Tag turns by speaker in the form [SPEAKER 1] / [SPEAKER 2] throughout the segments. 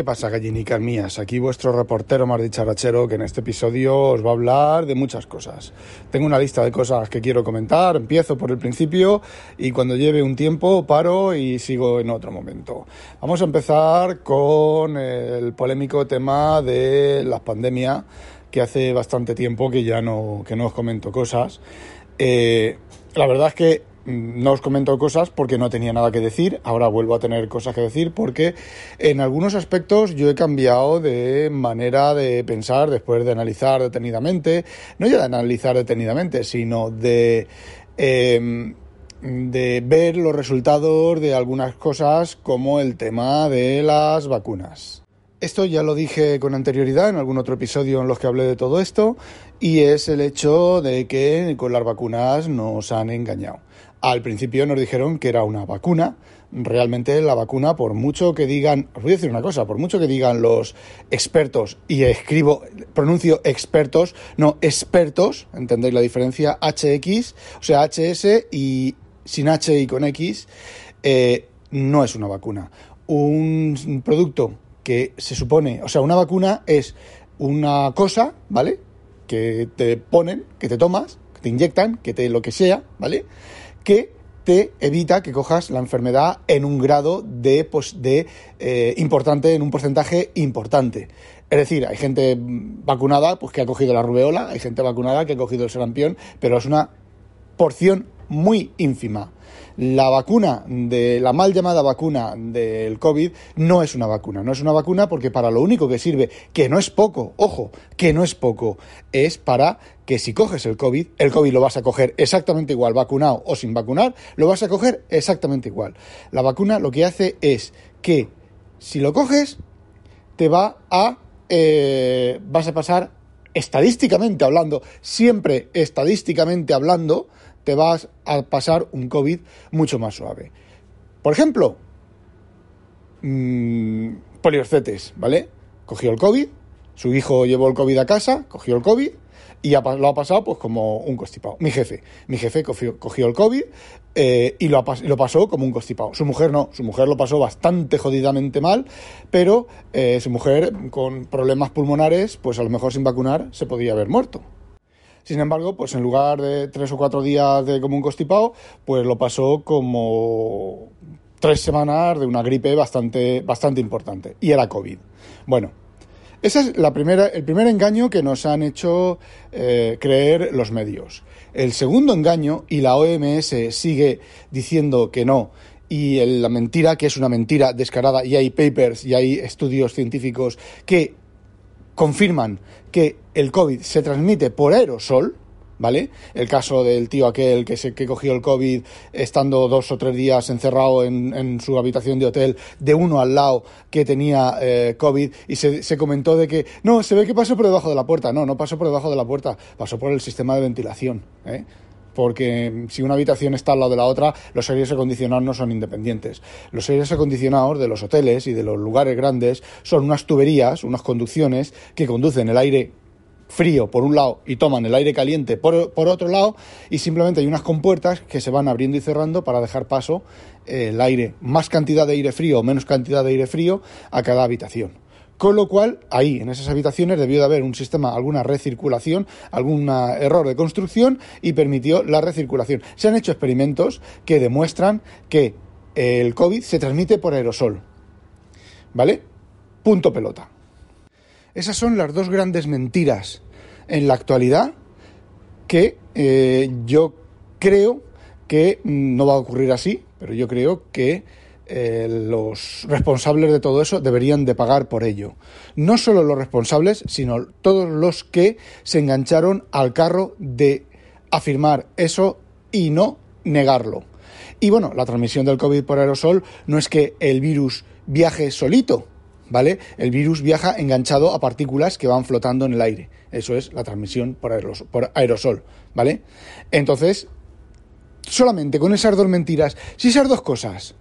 [SPEAKER 1] ¿Qué pasa, gallinicas mías? Aquí vuestro reportero más dicharachero que en este episodio os va a hablar de muchas cosas. Tengo una lista de cosas que quiero comentar, empiezo por el principio y cuando lleve un tiempo paro y sigo en otro momento. Vamos a empezar con el polémico tema de la pandemia, que hace bastante tiempo que ya no, que no os comento cosas. Eh, la verdad es que no os comento cosas porque no tenía nada que decir, ahora vuelvo a tener cosas que decir porque en algunos aspectos yo he cambiado de manera de pensar después de analizar detenidamente, no ya de analizar detenidamente, sino de... Em, de ver los resultados de algunas cosas como el tema de las vacunas. Esto ya lo dije con anterioridad en algún otro episodio en los que hablé de todo esto y es el hecho de que con las vacunas nos han engañado. Al principio nos dijeron que era una vacuna. Realmente la vacuna, por mucho que digan, os voy a decir una cosa, por mucho que digan los expertos, y escribo, pronuncio expertos, no expertos, ¿entendéis la diferencia? HX, o sea, HS y sin H y con X, eh, no es una vacuna. Un producto que se supone, o sea, una vacuna es una cosa, ¿vale? Que te ponen, que te tomas, que te inyectan, que te lo que sea, ¿vale? Que te evita que cojas la enfermedad en un grado de, pues, de eh, importante, en un porcentaje importante. Es decir, hay gente vacunada pues, que ha cogido la rubeola, hay gente vacunada que ha cogido el sarampión, pero es una porción muy ínfima. La vacuna de la mal llamada vacuna del COVID no es una vacuna, no es una vacuna porque para lo único que sirve, que no es poco, ojo, que no es poco, es para que si coges el COVID, el COVID lo vas a coger exactamente igual, vacunado o sin vacunar, lo vas a coger exactamente igual. La vacuna lo que hace es que si lo coges, te va a eh, vas a pasar estadísticamente hablando, siempre estadísticamente hablando, te vas a pasar un COVID mucho más suave. Por ejemplo, mmm, poliorcetes, ¿vale? Cogió el COVID, su hijo llevó el COVID a casa, cogió el COVID y lo ha pasado pues como un constipado. Mi jefe, mi jefe cogió, el COVID eh, y lo, pasó como un constipado. Su mujer no, su mujer lo pasó bastante jodidamente mal, pero eh, su mujer con problemas pulmonares, pues a lo mejor sin vacunar se podía haber muerto. Sin embargo, pues en lugar de tres o cuatro días de como un constipado, pues lo pasó como tres semanas de una gripe bastante, bastante importante. Y era COVID. Bueno, ese es la primera, el primer engaño que nos han hecho eh, creer los medios. El segundo engaño, y la OMS sigue diciendo que no, y la mentira, que es una mentira descarada, y hay papers y hay estudios científicos que confirman que el COVID se transmite por aerosol, ¿vale? El caso del tío aquel que, se, que cogió el COVID estando dos o tres días encerrado en, su habitación de hotel, de uno al lado que tenía eh, COVID, y se, se, comentó de que, no, se ve que pasó por debajo de la puerta. No, no pasó por debajo de la puerta, pasó por el sistema de ventilación, ¿eh? porque si una habitación está al lado de la otra, los aires acondicionados no son independientes. Los aires acondicionados de los hoteles y de los lugares grandes son unas tuberías, unas conducciones que conducen el aire frío por un lado y toman el aire caliente por, otro lado y simplemente hay unas compuertas que se van abriendo y cerrando para dejar paso eh, el aire, más cantidad de aire frío o menos cantidad de aire frío a cada habitación. Con lo cual, ahí, en esas habitaciones, debió de haber un sistema, alguna recirculación, algún error de construcción y permitió la recirculación. Se han hecho experimentos que demuestran que el COVID se transmite por aerosol. ¿Vale? Punto pelota. Esas son las dos grandes mentiras en la actualidad que eh, yo creo que no va a ocurrir así, pero yo creo que eh, los responsables de todo eso deberían de pagar por ello. No solo los responsables, sino todos los que se engancharon al carro de afirmar eso y no negarlo. Y bueno, la transmisión del COVID por aerosol no es que el virus viaje solito, ¿vale? El virus viaja enganchado a partículas que van flotando en el aire. Eso es la transmisión por aerosol, ¿vale? Entonces, solamente con esas dos mentiras, si esas dos cosas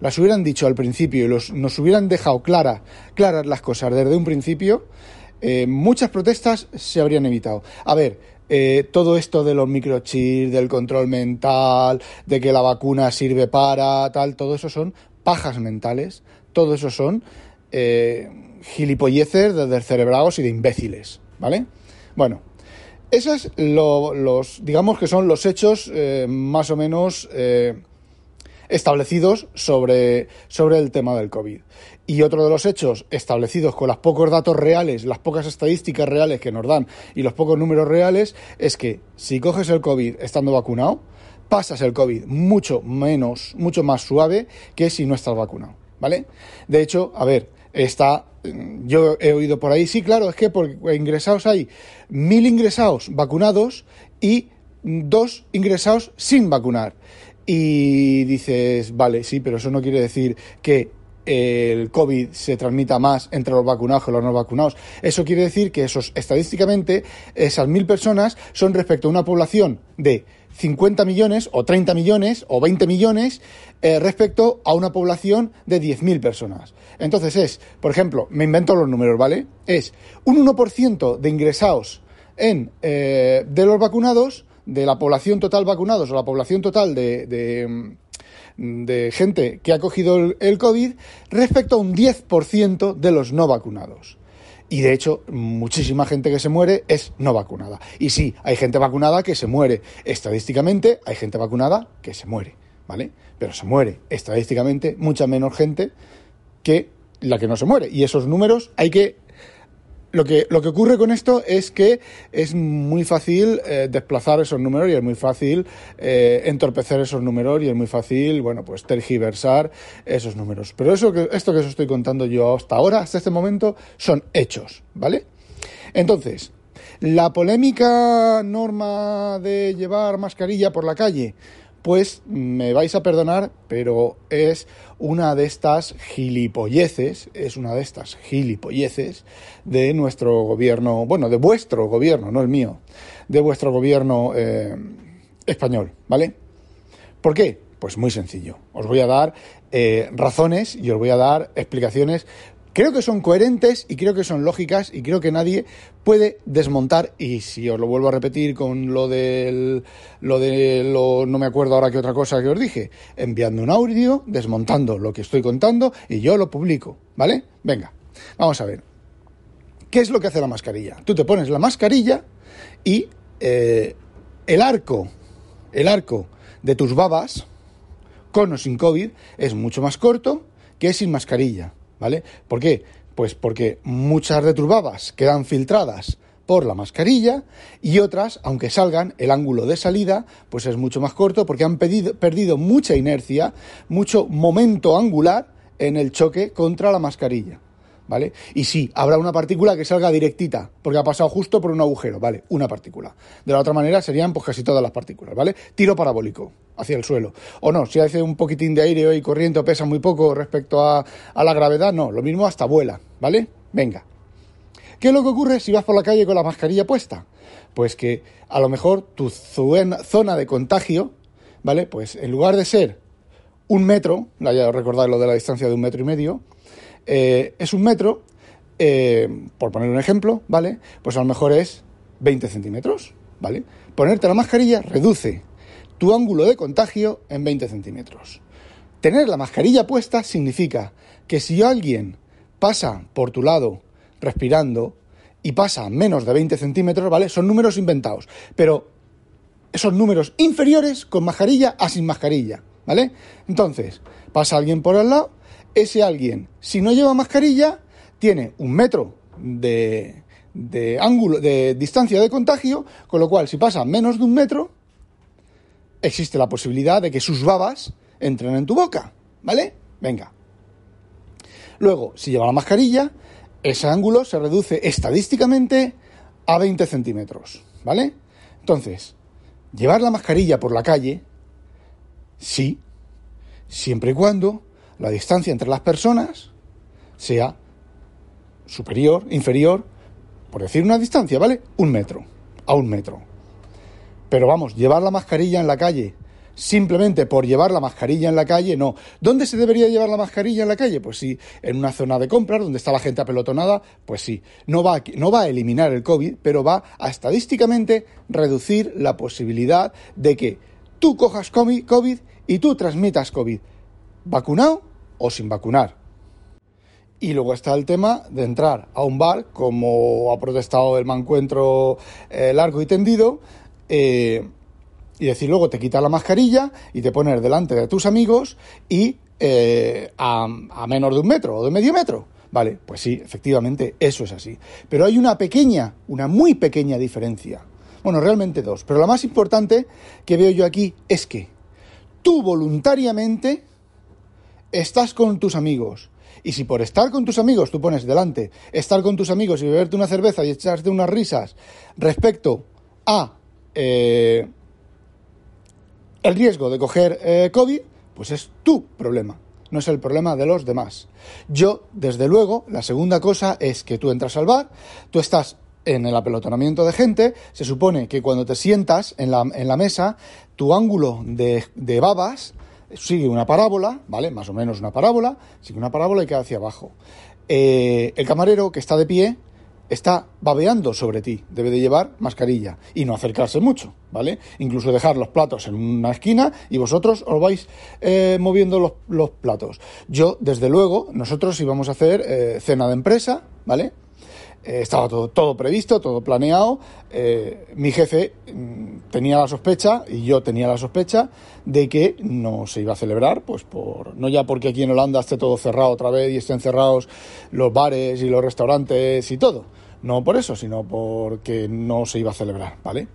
[SPEAKER 1] las hubieran dicho al principio y los, nos hubieran dejado claras, claras las cosas desde un principio, eh, muchas protestas se habrían evitado. A ver, eh, todo esto de los microchips, del control mental, de que la vacuna sirve para tal, todo eso son pajas mentales, todo eso son eh, gilipolleces de descerebrados y de imbéciles, ¿vale? Bueno, esos los, digamos que son los hechos eh, más o menos eh, establecidos sobre, sobre el tema del COVID. Y otro de los hechos establecidos con los pocos datos reales, las pocas estadísticas reales que nos dan y los pocos números reales, es que si coges el COVID estando vacunado, pasas el COVID mucho menos, mucho más suave que si no estás vacunado, ¿vale? De hecho, a ver, está yo he oído por ahí, sí, claro, es que por ingresados hay mil ingresados vacunados y dos ingresados sin vacunar. Y dices, vale, sí, pero eso no quiere decir que el COVID se transmita más entre los vacunados que los no vacunados. Eso quiere decir que esos, estadísticamente, esas mil personas son respecto a una población de 50 millones o 30 millones o 20 millones eh, respecto a una población de 10.000 personas. Entonces es, por ejemplo, me invento los números, ¿vale? Es un 1% de ingresados en, eh, de los vacunados, de la población total vacunados o la población total de, de, gente que ha cogido el, el COVID respecto a un 10% de los no vacunados. Y de hecho, muchísima gente que se muere es no vacunada. Y sí, hay gente vacunada que se muere. Estadísticamente, hay gente vacunada que se muere, ¿vale? Pero se muere estadísticamente mucha menos gente que la que no se muere. Y esos números hay que lo que, lo que ocurre con esto es que es muy fácil eh, desplazar esos números y es muy fácil eh, entorpecer esos números y es muy fácil, bueno, pues tergiversar esos números. Pero eso que, esto que os estoy contando yo hasta ahora, hasta este momento, son hechos, ¿vale? Entonces, la polémica norma de llevar mascarilla por la calle, pues me vais a perdonar, pero es una de estas gilipolleces, es una de estas gilipolleces de nuestro gobierno, bueno, de vuestro gobierno, no el mío, de vuestro gobierno eh, español, ¿vale? ¿Por qué? Pues muy sencillo. Os voy a dar eh, razones y os voy a dar explicaciones Creo que son coherentes y creo que son lógicas y creo que nadie puede desmontar, y si os lo vuelvo a repetir con lo del, lo de lo, no me acuerdo ahora qué otra cosa que os dije, enviando un audio, desmontando lo que estoy contando y yo lo publico, ¿vale? Venga, vamos a ver. ¿Qué es lo que hace la mascarilla? Tú te pones la mascarilla y eh, el arco, el arco de tus babas, con o sin COVID, es mucho más corto que sin mascarilla. ¿Vale? ¿Por qué? Pues porque muchas de tus babas quedan filtradas por la mascarilla y otras, aunque salgan, el ángulo de salida pues es mucho más corto porque han perdido mucha inercia, mucho momento angular en el choque contra la mascarilla. ¿Vale? Y sí, habrá una partícula que salga directita, porque ha pasado justo por un agujero, ¿vale? Una partícula. De la otra manera serían pues casi todas las partículas, ¿vale? Tiro parabólico hacia el suelo. O no, si hace un poquitín de aire y corriente o pesa muy poco respecto a, a la gravedad, no, lo mismo hasta vuela, ¿vale? Venga. ¿Qué es lo que ocurre si vas por la calle con la mascarilla puesta? Pues que a lo mejor tu zona de contagio, ¿vale? Pues en lugar de ser un metro, ya recordad lo de la distancia de un metro y medio, eh, es un metro, eh, por poner un ejemplo, ¿vale? Pues a lo mejor es 20 centímetros, ¿vale? Ponerte la mascarilla reduce tu ángulo de contagio en 20 centímetros. Tener la mascarilla puesta significa que si alguien pasa por tu lado respirando y pasa menos de 20 centímetros, ¿vale? Son números inventados, pero esos números inferiores con mascarilla a sin mascarilla, ¿vale? Entonces, pasa alguien por el lado ese alguien, si no lleva mascarilla, tiene un metro de, ángulo, de distancia de contagio, con lo cual, si pasa menos de un metro, existe la posibilidad de que sus babas entren en tu boca, ¿vale? Venga. Luego, si lleva la mascarilla, ese ángulo se reduce estadísticamente a 20 centímetros, ¿vale? Entonces, llevar la mascarilla por la calle, sí, siempre y cuando la distancia entre las personas sea superior, inferior, por decir una distancia, ¿vale? Un metro, a un metro. Pero vamos, llevar la mascarilla en la calle, simplemente por llevar la mascarilla en la calle, no. ¿Dónde se debería llevar la mascarilla en la calle? Pues sí, en una zona de compras donde está la gente apelotonada, pues sí. No va, a, no va a eliminar el COVID, pero va a estadísticamente reducir la posibilidad de que tú cojas COVID y tú transmitas COVID vacunado o sin vacunar. Y luego está el tema de entrar a un bar, como ha protestado el mancuentro eh, largo y tendido, eh, y decir luego te quitas la mascarilla y te pones delante de tus amigos y eh, a, a menos de un metro o de medio metro. Vale, pues sí, efectivamente, eso es así. Pero hay una pequeña, una muy pequeña diferencia. Bueno, realmente dos. Pero la más importante que veo yo aquí es que tú voluntariamente estás con tus amigos. Y si por estar con tus amigos tú pones delante estar con tus amigos y beberte una cerveza y echarte unas risas respecto a eh, el riesgo de coger eh, COVID, pues es tu problema, no es el problema de los demás. Yo, desde luego, la segunda cosa es que tú entras al bar, tú estás en el apelotonamiento de gente, se supone que cuando te sientas en la, en la mesa, tu ángulo de, de babas sigue una parábola, ¿vale? Más o menos una parábola, sigue una parábola y queda hacia abajo. Eh, el camarero que está de pie está babeando sobre ti, debe de llevar mascarilla y no acercarse mucho, ¿vale? Incluso dejar los platos en una esquina y vosotros os vais eh, moviendo los, los, platos. Yo, desde luego, nosotros íbamos a hacer eh, cena de empresa, ¿vale? Eh, estaba todo, todo, previsto, todo planeado. Eh, mi jefe mm, tenía la sospecha, y yo tenía la sospecha, de que no se iba a celebrar, pues por no ya porque aquí en Holanda esté todo cerrado otra vez y estén cerrados los bares y los restaurantes y todo. No por eso, sino porque no se iba a celebrar, ¿vale?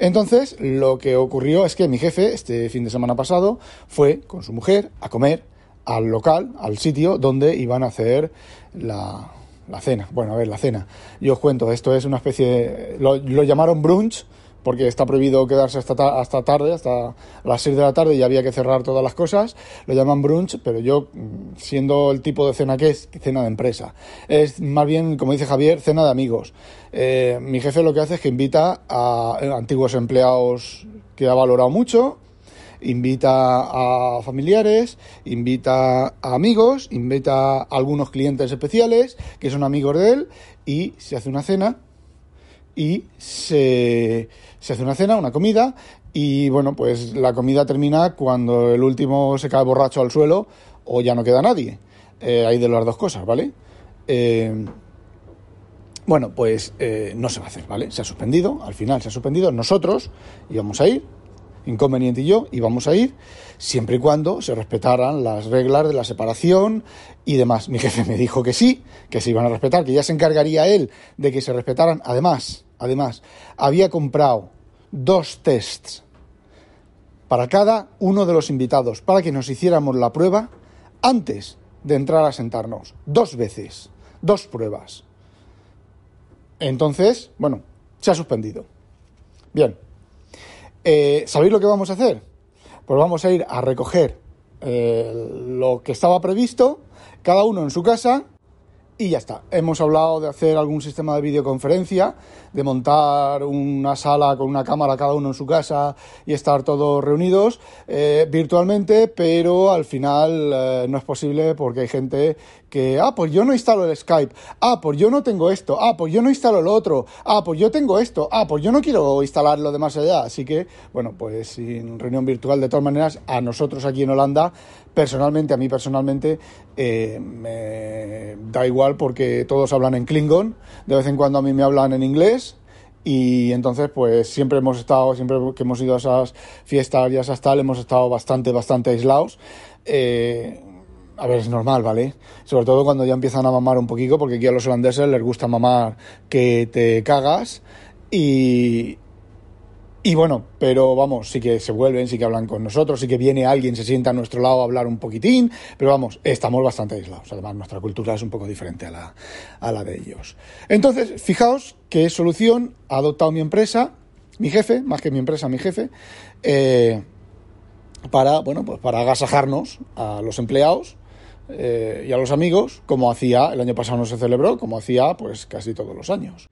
[SPEAKER 1] Entonces, lo que ocurrió es que mi jefe, este fin de semana pasado, fue con su mujer a comer al local, al sitio donde iban a hacer la, la cena. Bueno, a ver, la cena. Yo os cuento, esto es una especie. Lo, lo llamaron brunch, porque está prohibido quedarse hasta, ta hasta tarde, hasta las 6 de la tarde y había que cerrar todas las cosas. Lo llaman brunch, pero yo, siendo el tipo de cena que es, cena de empresa. Es más bien, como dice Javier, cena de amigos. Eh, mi jefe lo que hace es que invita a antiguos empleados que ha valorado mucho invita a familiares, invita a amigos, invita a algunos clientes especiales que son amigos de él y se hace una cena y se, se hace una cena, una comida y bueno, pues la comida termina cuando el último se cae borracho al suelo o ya no queda nadie. Eh, hay de las dos cosas, ¿vale? Eh, bueno, pues eh, no se va a hacer, ¿vale? Se ha suspendido, al final se ha suspendido. Nosotros íbamos a ir, Inconveniente y yo íbamos a ir siempre y cuando se respetaran las reglas de la separación y demás. Mi jefe me dijo que sí, que se iban a respetar, que ya se encargaría él de que se respetaran. Además, además, había comprado dos tests para cada uno de los invitados para que nos hiciéramos la prueba antes de entrar a sentarnos. Dos veces, dos pruebas. Entonces, bueno, se ha suspendido. Bien. Eh, ¿Sabéis lo que vamos a hacer? Pues vamos a ir a recoger eh, lo que estaba previsto, cada uno en su casa, y ya está. Hemos hablado de hacer algún sistema de videoconferencia, de montar una sala con una cámara cada uno en su casa y estar todos reunidos eh, virtualmente, pero al final eh, no es posible porque hay gente que, ah, pues yo no instalo el Skype, ah, pues yo no tengo esto, ah, pues yo no instalo lo otro, ah, pues yo tengo esto, ah, pues yo no quiero instalar lo demás allá. Así que, bueno, pues sin reunión virtual, de todas maneras, a nosotros aquí en Holanda, personalmente, a mí personalmente, eh, me da igual porque todos hablan en Klingon, de vez en cuando a mí me hablan en inglés y entonces pues siempre hemos estado, siempre que hemos ido a esas fiestas y a esas tal, hemos estado bastante, bastante aislados. Eh, a ver, es normal, ¿vale? Sobre todo cuando ya empiezan a mamar un poquito, porque aquí a los holandeses les gusta mamar que te cagas y, y bueno, pero vamos, sí que se vuelven, sí que hablan con nosotros, sí que viene alguien, se sienta a nuestro lado a hablar un poquitín, pero vamos, estamos bastante aislados. Además, nuestra cultura es un poco diferente a la, a la de ellos. Entonces, fijaos qué solución ha adoptado mi empresa, mi jefe, más que mi empresa, mi jefe, eh, para, bueno, pues para agasajarnos a los empleados eh, y a los amigos, como hacía, el año pasado no se celebró, como hacía pues casi todos los años.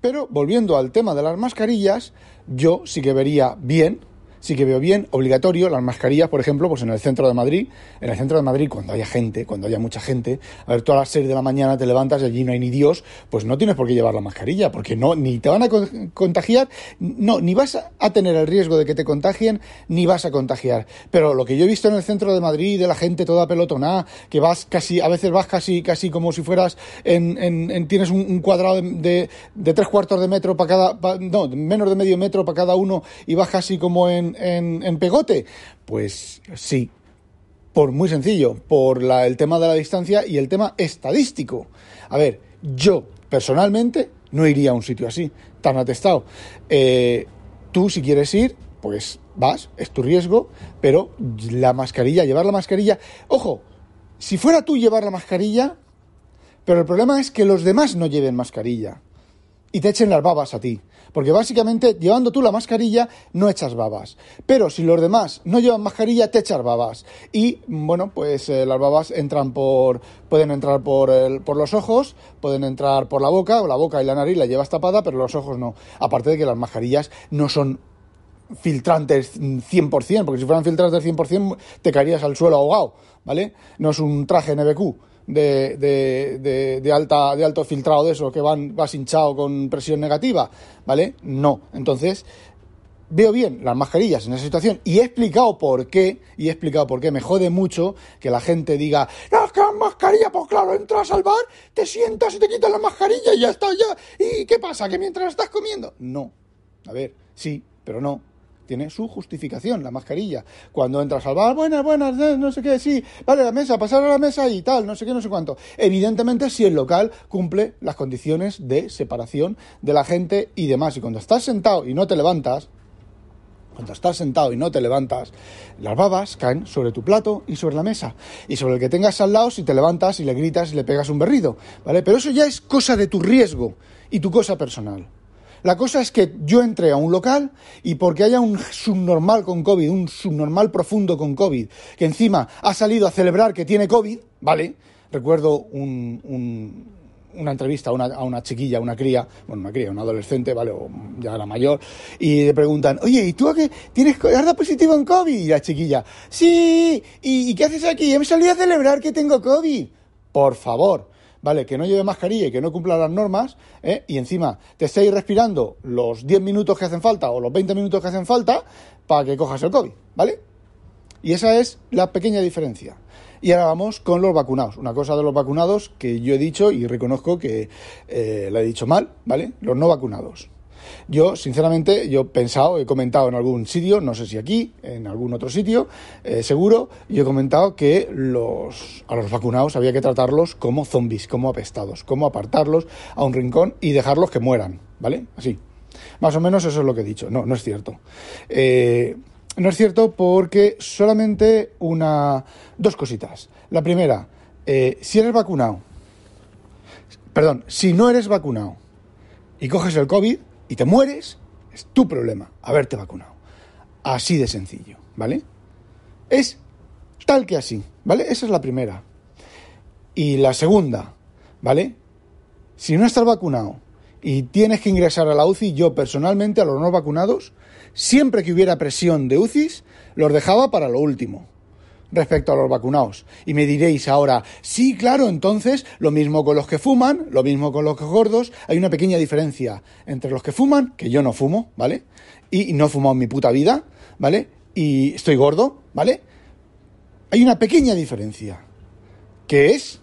[SPEAKER 1] Pero volviendo al tema de las mascarillas, yo sí que vería bien sí que veo bien, obligatorio, las mascarillas, por ejemplo, pues en el centro de Madrid, en el centro de Madrid cuando haya gente, cuando haya mucha gente, a ver, tú a las 6 de la mañana te levantas y allí no hay ni Dios, pues no tienes por qué llevar la mascarilla, porque no, ni te van a contagiar, no, ni vas a tener el riesgo de que te contagien, ni vas a contagiar. Pero lo que yo he visto en el centro de Madrid, de la gente toda pelotonada, que vas casi, a veces vas casi, casi como si fueras en, en, tienes un, cuadrado de, de, tres cuartos de metro para cada, no, menos de medio metro para cada uno y vas casi como en, en pegote. Pues sí, por muy sencillo, por el tema de la distancia y el tema estadístico. A ver, yo personalmente no iría a un sitio así, tan atestado. Eh, tú si quieres ir, pues vas, es tu riesgo, pero la mascarilla, llevar la mascarilla, ojo, si fuera tú llevar la mascarilla, pero el problema es que los demás no lleven mascarilla y te echen las babas a ti. Porque básicamente, llevando tú la mascarilla, no echas babas. Pero si los demás no llevan mascarilla, te echas babas. Y, bueno, pues eh, las babas entran por. pueden entrar por, el, por los ojos, pueden entrar por la boca, o la boca y la nariz la llevas tapada, pero los ojos no. Aparte de que las mascarillas no son filtrantes 100%, porque si fueran filtrantes 100% te caerías al suelo ahogado, ¿vale? No es un traje NBQ de, de, de, alta, de alto filtrado de eso, que van, vas hinchado con presión negativa, ¿vale? No. Entonces, veo bien las mascarillas en esa situación y he explicado por qué, y he explicado por qué me jode mucho que la gente diga, no, que mascarilla, pues claro, entras al bar, te sientas y te quitas la mascarilla y ya está, ya. ¿Y qué pasa? ¿Que mientras estás comiendo? No. A ver, sí, pero no tiene su justificación, la mascarilla. Cuando entras al bar, buenas, buenas, eh, no sé qué, sí, vale, la mesa, pasar a la mesa y tal, no sé qué, no sé cuánto. Evidentemente, si el local cumple las condiciones de separación de la gente y demás. Y cuando estás sentado y no te levantas, cuando estás sentado y no te levantas, las babas caen sobre tu plato y sobre la mesa. Y sobre el que tengas al lado, si te levantas y le gritas y le pegas un berrido, ¿vale? Pero eso ya es cosa de tu riesgo y tu cosa personal. La cosa es que yo entré a un local y porque haya un subnormal con COVID, un subnormal profundo con COVID, que encima ha salido a celebrar que tiene COVID, ¿vale? Recuerdo una entrevista a una, a una, chiquilla, una cría, bueno, una cría, una adolescente, ¿vale? O ya era mayor, y le preguntan, oye, ¿y tú a qué tienes, dado positivo en COVID? Y la chiquilla, sí, ¿y, ¿y qué haces aquí? Me salí a celebrar que tengo COVID. Por favor, ¿vale? Que no lleve mascarilla y que no cumpla las normas, ¿eh? y encima te estéis respirando los 10 minutos que hacen falta o los 20 minutos que hacen falta para que cojas el COVID, ¿vale? Y esa es la pequeña diferencia. Y ahora vamos con los vacunados. Una cosa de los vacunados que yo he dicho y reconozco que eh, la he dicho mal, ¿vale? Los no vacunados. Yo, sinceramente, yo he pensado, he comentado en algún sitio, no sé si aquí, en algún otro sitio, eh, seguro, yo he comentado que los, a los vacunados había que tratarlos como zombies, como apestados, como apartarlos a un rincón y dejarlos que mueran, ¿vale? Así. Más o menos eso es lo que he dicho. No, no es cierto. Eh, no es cierto porque solamente una... dos cositas. La primera, eh, si eres vacunado, perdón, si no eres vacunado y coges el COVID, y te mueres, es tu problema haberte vacunado. Así de sencillo, ¿vale? Es tal que así, ¿vale? Esa es la primera. Y la segunda, ¿vale? Si no estás vacunado y tienes que ingresar a la UCI, yo personalmente a los no vacunados, siempre que hubiera presión de UCIs, los dejaba para lo último respecto a los vacunados. Y me diréis ahora, sí, claro, entonces lo mismo con los que fuman, lo mismo con los gordos, hay una pequeña diferencia entre los que fuman, que yo no fumo, ¿vale? Y no he en mi puta vida, ¿vale? Y estoy gordo, ¿vale? Hay una pequeña diferencia, que es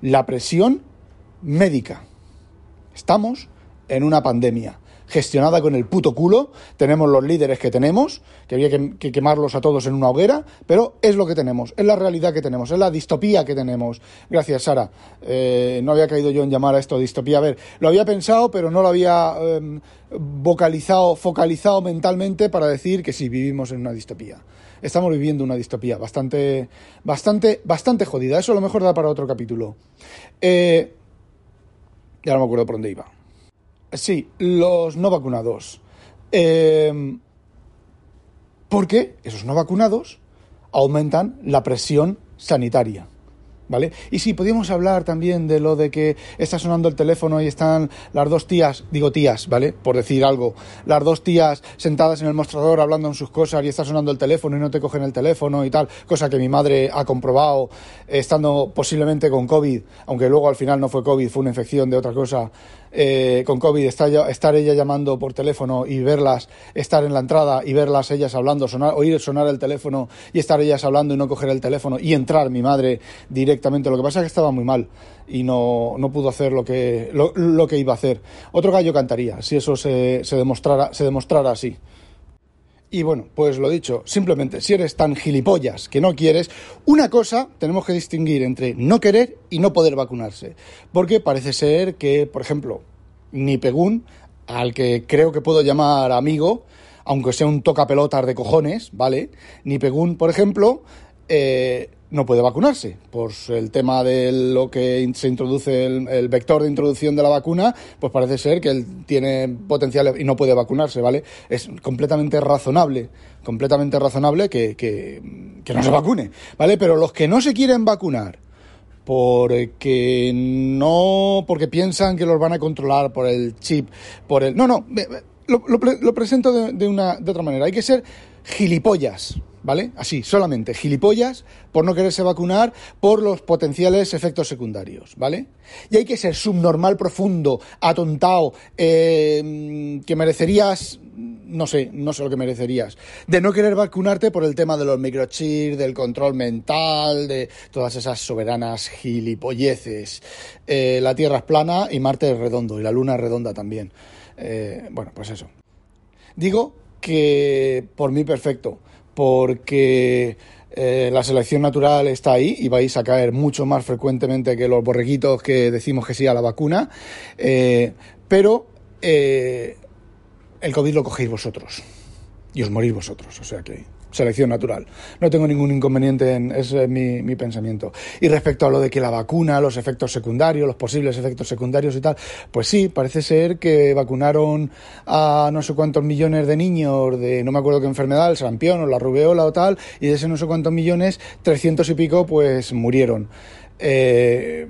[SPEAKER 1] la presión médica. Estamos en una pandemia gestionada con el puto culo. Tenemos los líderes que tenemos, que había que, quemarlos a todos en una hoguera, pero es lo que tenemos, es la realidad que tenemos, es la distopía que tenemos. Gracias, Sara. Eh, no había caído yo en llamar a esto distopía. A ver, lo había pensado, pero no lo había em, vocalizado, focalizado mentalmente para decir que sí, vivimos en una distopía. Estamos viviendo una distopía bastante, bastante, bastante jodida. Eso a lo mejor da para otro capítulo. Eh, ya no me acuerdo por dónde iba. Sí, los no vacunados. Eh, porque esos no vacunados aumentan la presión sanitaria. ¿vale? Y sí, podíamos hablar también de lo de que está sonando el teléfono y están las dos tías, digo tías, ¿vale? Por decir algo, las dos tías sentadas en el mostrador hablando en sus cosas y está sonando el teléfono y no te cogen el teléfono y tal, cosa que mi madre ha comprobado estando posiblemente con COVID, aunque luego al final no fue COVID, fue una infección de otra cosa eh, con COVID, estar ella llamando por teléfono y verlas, estar en la entrada y verlas ellas hablando, sonar, oír sonar el teléfono y estar ellas hablando y no coger el teléfono y entrar mi madre directamente. Lo que pasa es que estaba muy mal y no, no pudo hacer lo que, lo, que iba a hacer. Otro gallo cantaría si eso se, se, demostrara, se demostrara así. Y bueno, pues lo dicho, simplemente si eres tan gilipollas que no quieres, una cosa tenemos que distinguir entre no querer y no poder vacunarse. Porque parece ser que, por ejemplo, ni Pegún, al que creo que puedo llamar amigo, aunque sea un toca pelotas de cojones, ¿vale? Ni Pegún, por ejemplo, eh, no puede vacunarse por el tema de lo que se introduce el, vector de introducción de la vacuna, pues parece ser que él tiene potencial y no puede vacunarse, ¿vale? Es completamente razonable, completamente razonable que, que, no se vacune, ¿vale? Pero los que no se quieren vacunar porque no, porque piensan que los van a controlar por el chip, por el... No, no, lo, lo, presento de, una, de otra manera. Hay que ser gilipollas, ¿vale? Así, solamente, gilipollas por no quererse vacunar por los potenciales efectos secundarios, ¿vale? Y hay que ser subnormal, profundo, atontado, eh, que merecerías, no sé, no sé lo que merecerías, de no querer vacunarte por el tema de los microchips, del control mental, de todas esas soberanas gilipolleces. Eh, la Tierra es plana y Marte es redondo, y la Luna es redonda también. Eh, bueno, pues eso. Digo que por mí perfecto, porque eh, la selección natural está ahí y vais a caer mucho más frecuentemente que los borreguitos que decimos que sí a la vacuna, eh, pero eh, el COVID lo cogéis vosotros y os morís vosotros, o sea que selección natural. No tengo ningún inconveniente en ese es mi, mi, pensamiento. Y respecto a lo de que la vacuna, los efectos secundarios, los posibles efectos secundarios y tal, pues sí, parece ser que vacunaron a no sé cuántos millones de niños de no me acuerdo qué enfermedad, el sarampión o la rubeola o tal, y de ese no sé cuántos millones, trescientos y pico, pues murieron. Eh,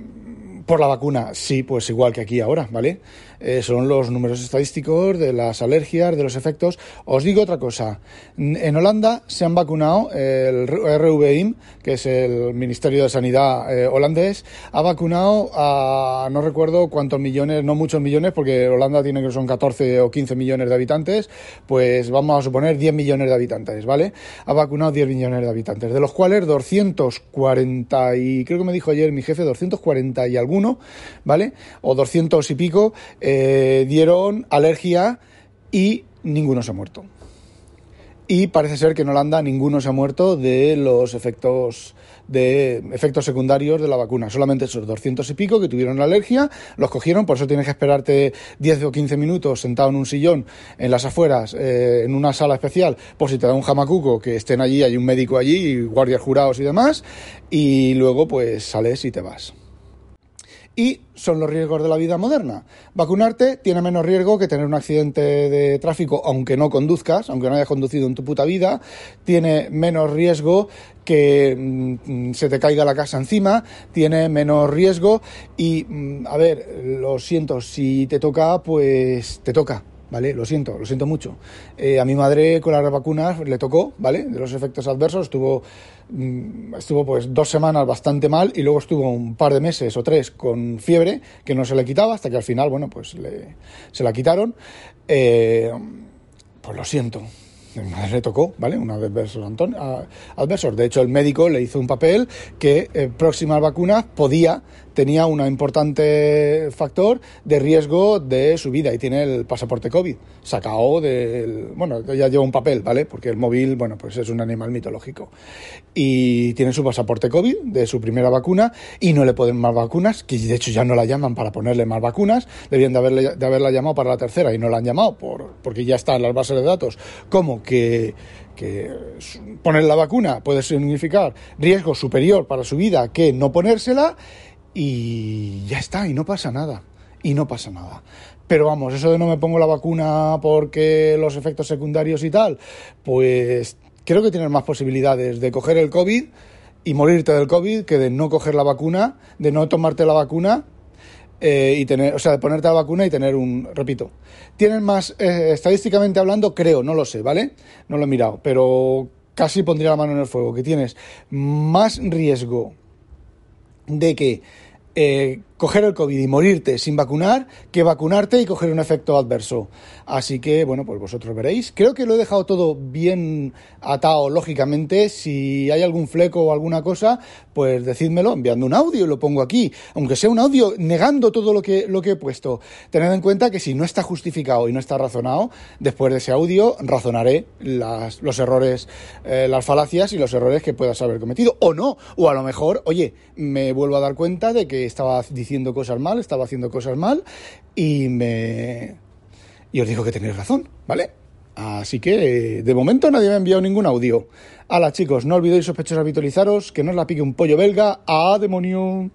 [SPEAKER 1] por la vacuna, sí, pues igual que aquí ahora, ¿vale? Eh, son los números estadísticos de las alergias, de los efectos. Os digo otra cosa. En Holanda se han vacunado, el RVIM, que es el Ministerio de Sanidad eh, holandés, ha vacunado a no recuerdo cuántos millones, no muchos millones, porque Holanda tiene que son 14 o 15 millones de habitantes, pues vamos a suponer 10 millones de habitantes, ¿vale? Ha vacunado 10 millones de habitantes, de los cuales 240 y creo que me dijo ayer mi jefe, 240 y alguno, ¿vale? O 200 y pico. Dieron alergia y ninguno se ha muerto. Y parece ser que en Holanda ninguno se ha muerto de los efectos de efectos secundarios de la vacuna. Solamente esos 200 y pico que tuvieron alergia, los cogieron, por eso tienes que esperarte 10 o 15 minutos sentado en un sillón en las afueras, eh, en una sala especial, por si te da un jamacuco, que estén allí, hay un médico allí, guardias jurados y demás, y luego pues sales y te vas y son los riesgos de la vida moderna. Vacunarte tiene menos riesgo que tener un accidente de tráfico, aunque no conduzcas, aunque no hayas conducido en tu puta vida, tiene menos riesgo que mm, se te caiga la casa encima, tiene menos riesgo y, mm, a ver, lo siento, si te toca, pues te toca. ¿Vale? Lo siento, lo siento mucho. Eh, a mi madre con las vacunas le tocó, ¿vale? De los efectos adversos, estuvo, mm, estuvo pues dos semanas bastante mal y luego estuvo un par de meses o tres con fiebre que no se le quitaba hasta que al final, bueno, pues se la quitaron. Eh, pues lo siento, mi madre le tocó, ¿vale? Unos adversos, adversos. De hecho, el médico le hizo un papel que eh, próximas vacunas podía tenía un importante factor de riesgo de su vida y tiene el pasaporte COVID sacado del... Bueno, ya lleva un papel, ¿vale? Porque el móvil, bueno, pues es un animal mitológico. Y tiene su pasaporte COVID de su primera vacuna y no le ponen más vacunas, que de hecho ya no la llaman para ponerle más vacunas, debían de, haberle, de haberla llamado para la tercera y no la han llamado por, porque ya está en las bases de datos. como que que poner la vacuna puede significar riesgo superior para su vida que no ponérsela y ya está, y no pasa nada, y no pasa nada. Pero vamos, eso de no me pongo la vacuna porque los efectos secundarios y tal, pues creo que tienes más posibilidades de coger el COVID y morirte del COVID que de no coger la vacuna, de no tomarte la vacuna eh, y tener, o sea, de ponerte la vacuna y tener un, repito, tienen más, eh, estadísticamente hablando, creo, no lo sé, ¿vale? No lo he mirado, pero casi pondría la mano en el fuego, que tienes más riesgo de que eh, coger el COVID y morirte sin vacunar que vacunarte y coger un efecto adverso. Así que, bueno, pues vosotros veréis. Creo que lo he dejado todo bien atado lógicamente. Si hay algún fleco o alguna cosa, pues decídmelo enviando un audio y lo pongo aquí. Aunque sea un audio negando todo lo que, lo que he puesto. Tened en cuenta que si no está justificado y no está razonado, después de ese audio razonaré los errores, eh, las falacias y los errores que puedas haber cometido. O no. O a lo mejor, oye, me vuelvo a dar cuenta de que estaba diciendo haciendo cosas mal, estaba haciendo cosas mal y me... Y os digo que tenéis razón, ¿vale? Así que de momento nadie me ha enviado ningún audio. Hala chicos, no olvidéis sospechosos habitualizaros, que no os la pique un pollo belga. ¡A demonio!